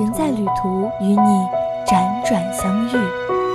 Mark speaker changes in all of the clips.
Speaker 1: 人在旅途，与你辗转相遇。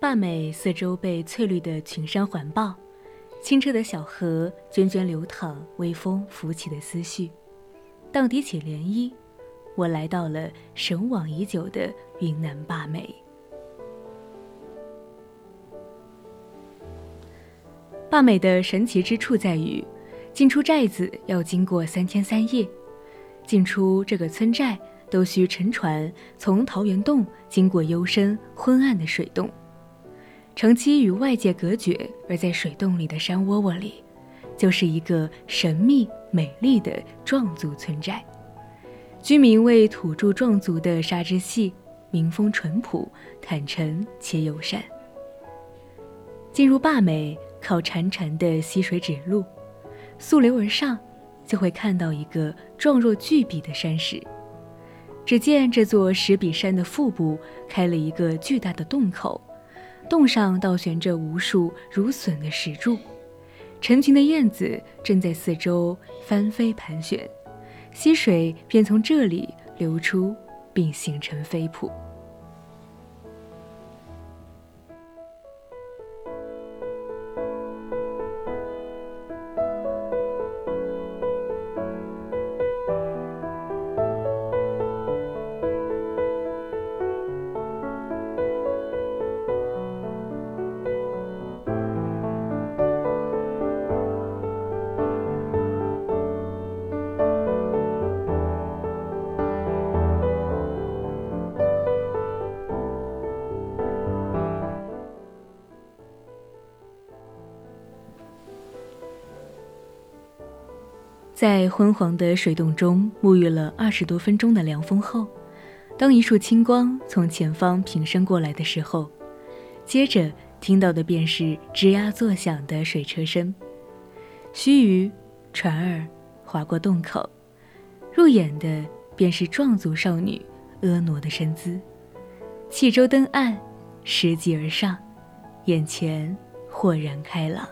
Speaker 2: 坝美四周被翠绿的群山环抱，清澈的小河涓涓流淌，微风拂起的思绪，荡涤起涟漪。我来到了神往已久的云南坝美。坝美的神奇之处在于，进出寨子要经过三天三夜，进出这个村寨都需乘船从桃源洞经过幽深昏暗的水洞。长期与外界隔绝，而在水洞里的山窝窝里，就是一个神秘美丽的壮族村寨。居民为土著壮族的沙织系，民风淳朴、坦诚且友善。进入坝美，靠潺潺的溪水指路，溯流而上，就会看到一个状若巨笔的山石。只见这座石笔山的腹部开了一个巨大的洞口。洞上倒悬着无数如笋的石柱，成群的燕子正在四周翻飞盘旋，溪水便从这里流出，并形成飞瀑。在昏黄的水洞中沐浴了二十多分钟的凉风后，当一束清光从前方平伸过来的时候，接着听到的便是吱呀作响的水车声，须臾，船儿划过洞口，入眼的便是壮族少女婀娜的身姿，汽舟登岸，拾级而上，眼前豁然开朗。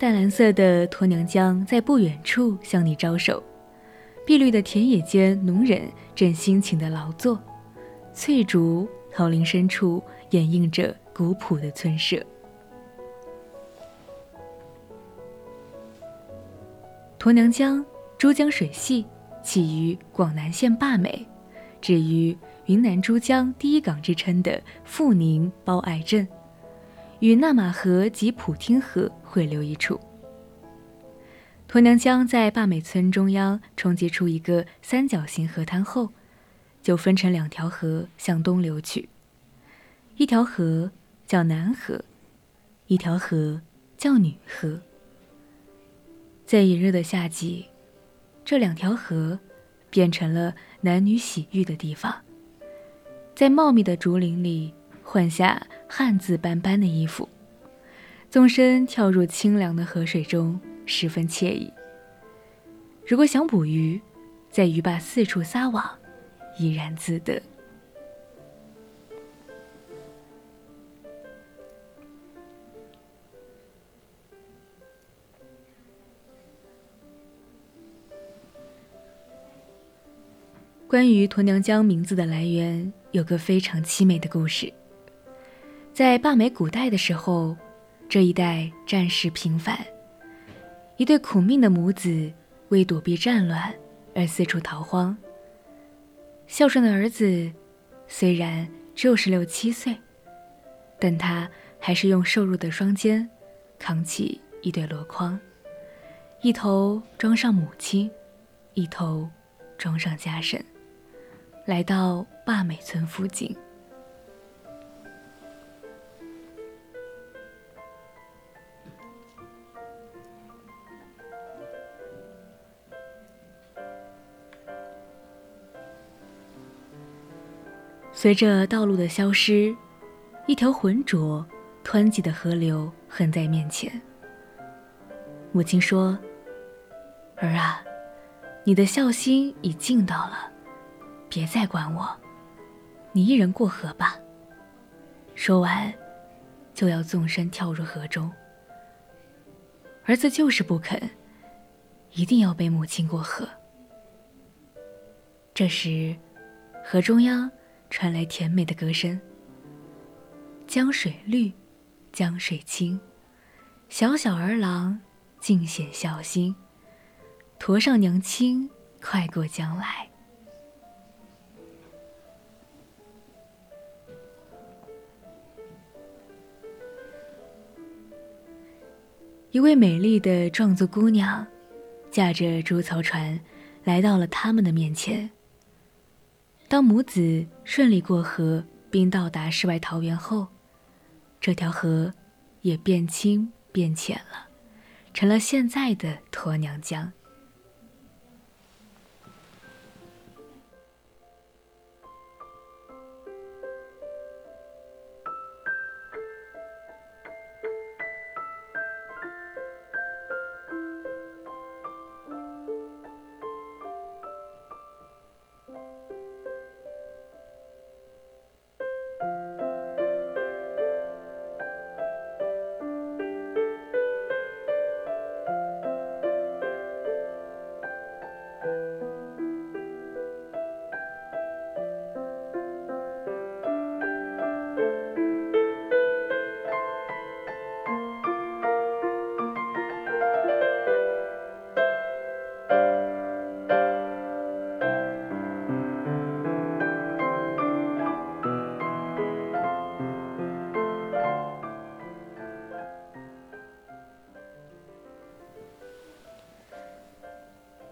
Speaker 2: 淡蓝色的鲱娘江在不远处向你招手，碧绿的田野间，农人正辛勤地劳作，翠竹桃林深处掩映着古朴的村舍。鲱娘江珠江水系起于广南县坝美，止于云南珠江第一港之称的富宁包爱镇。与纳马河及普汀河汇流一处。沱娘江在坝美村中央冲击出一个三角形河滩后，就分成两条河向东流去。一条河叫南河，一条河叫女河。在炎热的夏季，这两条河变成了男女洗浴的地方。在茂密的竹林里。换下汗渍斑斑的衣服，纵身跳入清凉的河水中，十分惬意。如果想捕鱼，在鱼坝四处撒网，怡然自得。关于鲱娘江名字的来源，有个非常凄美的故事。在坝美古代的时候，这一带战事频繁，一对苦命的母子为躲避战乱而四处逃荒。孝顺的儿子虽然只有十六七岁，但他还是用瘦弱的双肩扛起一对箩筐，一头装上母亲，一头装上家婶。来到坝美村附近，随着道路的消失，一条浑浊、湍急的河流横在面前。母亲说：“儿啊，你的孝心已尽到了。”别再管我，你一人过河吧。说完，就要纵身跳入河中。儿子就是不肯，一定要背母亲过河。这时，河中央传来甜美的歌声：“江水绿，江水清，小小儿郎尽显孝心。驮上娘亲，快过江来。”一位美丽的壮族姑娘，驾着竹槽船，来到了他们的面前。当母子顺利过河，并到达世外桃源后，这条河也变清变浅了，成了现在的鲱娘江。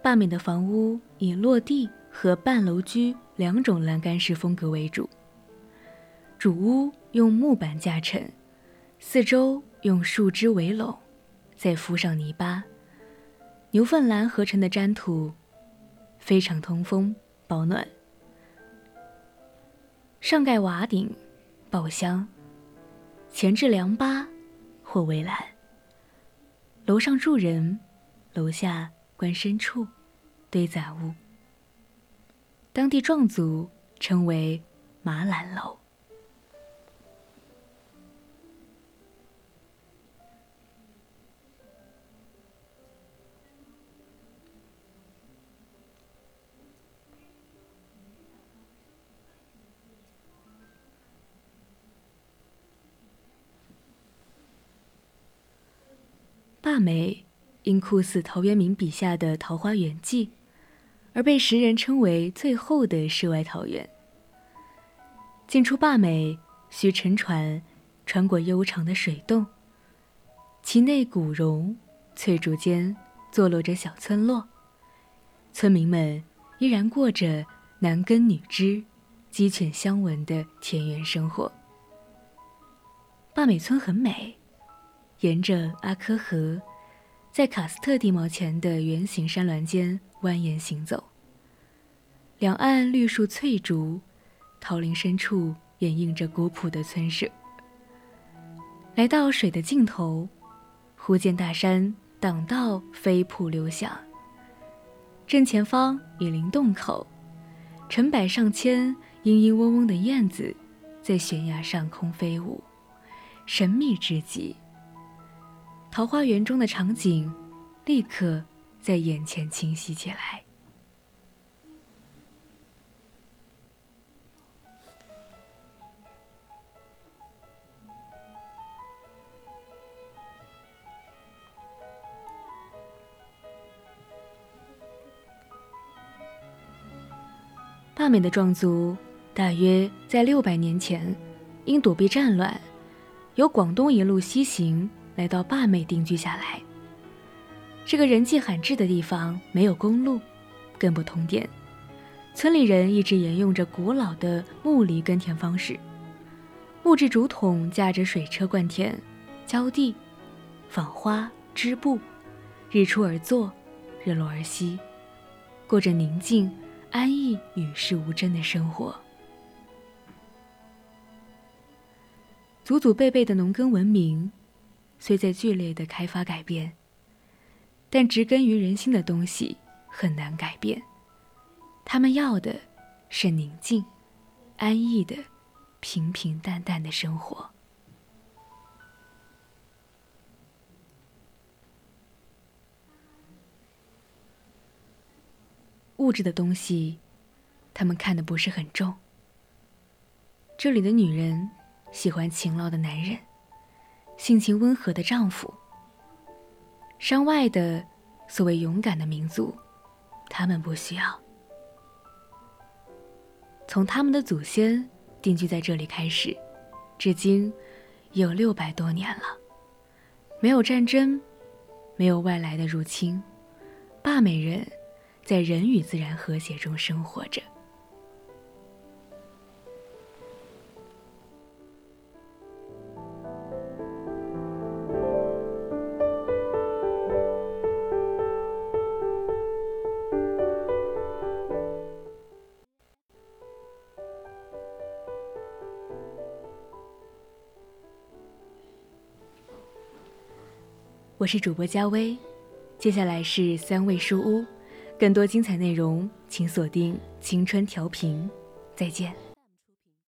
Speaker 2: 坝面的房屋以落地和半楼居两种栏杆式风格为主。主屋用木板架成，四周用树枝围拢，再敷上泥巴、牛粪栏合成的粘土，非常通风保暖。上盖瓦顶、宝箱，前置凉八或围栏。楼上住人，楼下观深处。堆杂物，当地壮族称为马兰楼。坝美因酷似陶渊明笔下的《桃花源记》。而被时人称为最后的世外桃源。进出坝美需乘船，穿过悠长的水洞。其内古榕、翠竹间坐落着小村落，村民们依然过着男耕女织、鸡犬相闻的田园生活。坝美村很美，沿着阿科河，在卡斯特地貌前的圆形山峦间。蜿蜒行走，两岸绿树翠竹，桃林深处掩映着古朴的村舍。来到水的尽头，忽见大山挡道飞瀑流响，正前方雨林洞口，成百上千嘤嘤嗡嗡的燕子在悬崖上空飞舞，神秘之极。桃花源中的场景，立刻。在眼前清晰起来。坝美的壮族大约在六百年前，因躲避战乱，由广东一路西行，来到坝美定居下来。这个人迹罕至的地方没有公路，更不通电，村里人一直沿用着古老的木犁耕田方式，木质竹筒架着水车灌田、浇地、纺花织布，日出而作，日落而息，过着宁静。安逸、与世无争的生活，祖祖辈辈的农耕文明，虽在剧烈的开发改变，但植根于人心的东西很难改变。他们要的是宁静、安逸的、平平淡淡的生活。物质的东西，他们看的不是很重。这里的女人喜欢勤劳的男人，性情温和的丈夫。山外的所谓勇敢的民族，他们不需要。从他们的祖先定居在这里开始，至今有六百多年了，没有战争，没有外来的入侵，坝美人。在人与自然和谐中生活着。我是主播佳薇，接下来是三味书屋。更多精彩内容，请锁定青春调频。再见。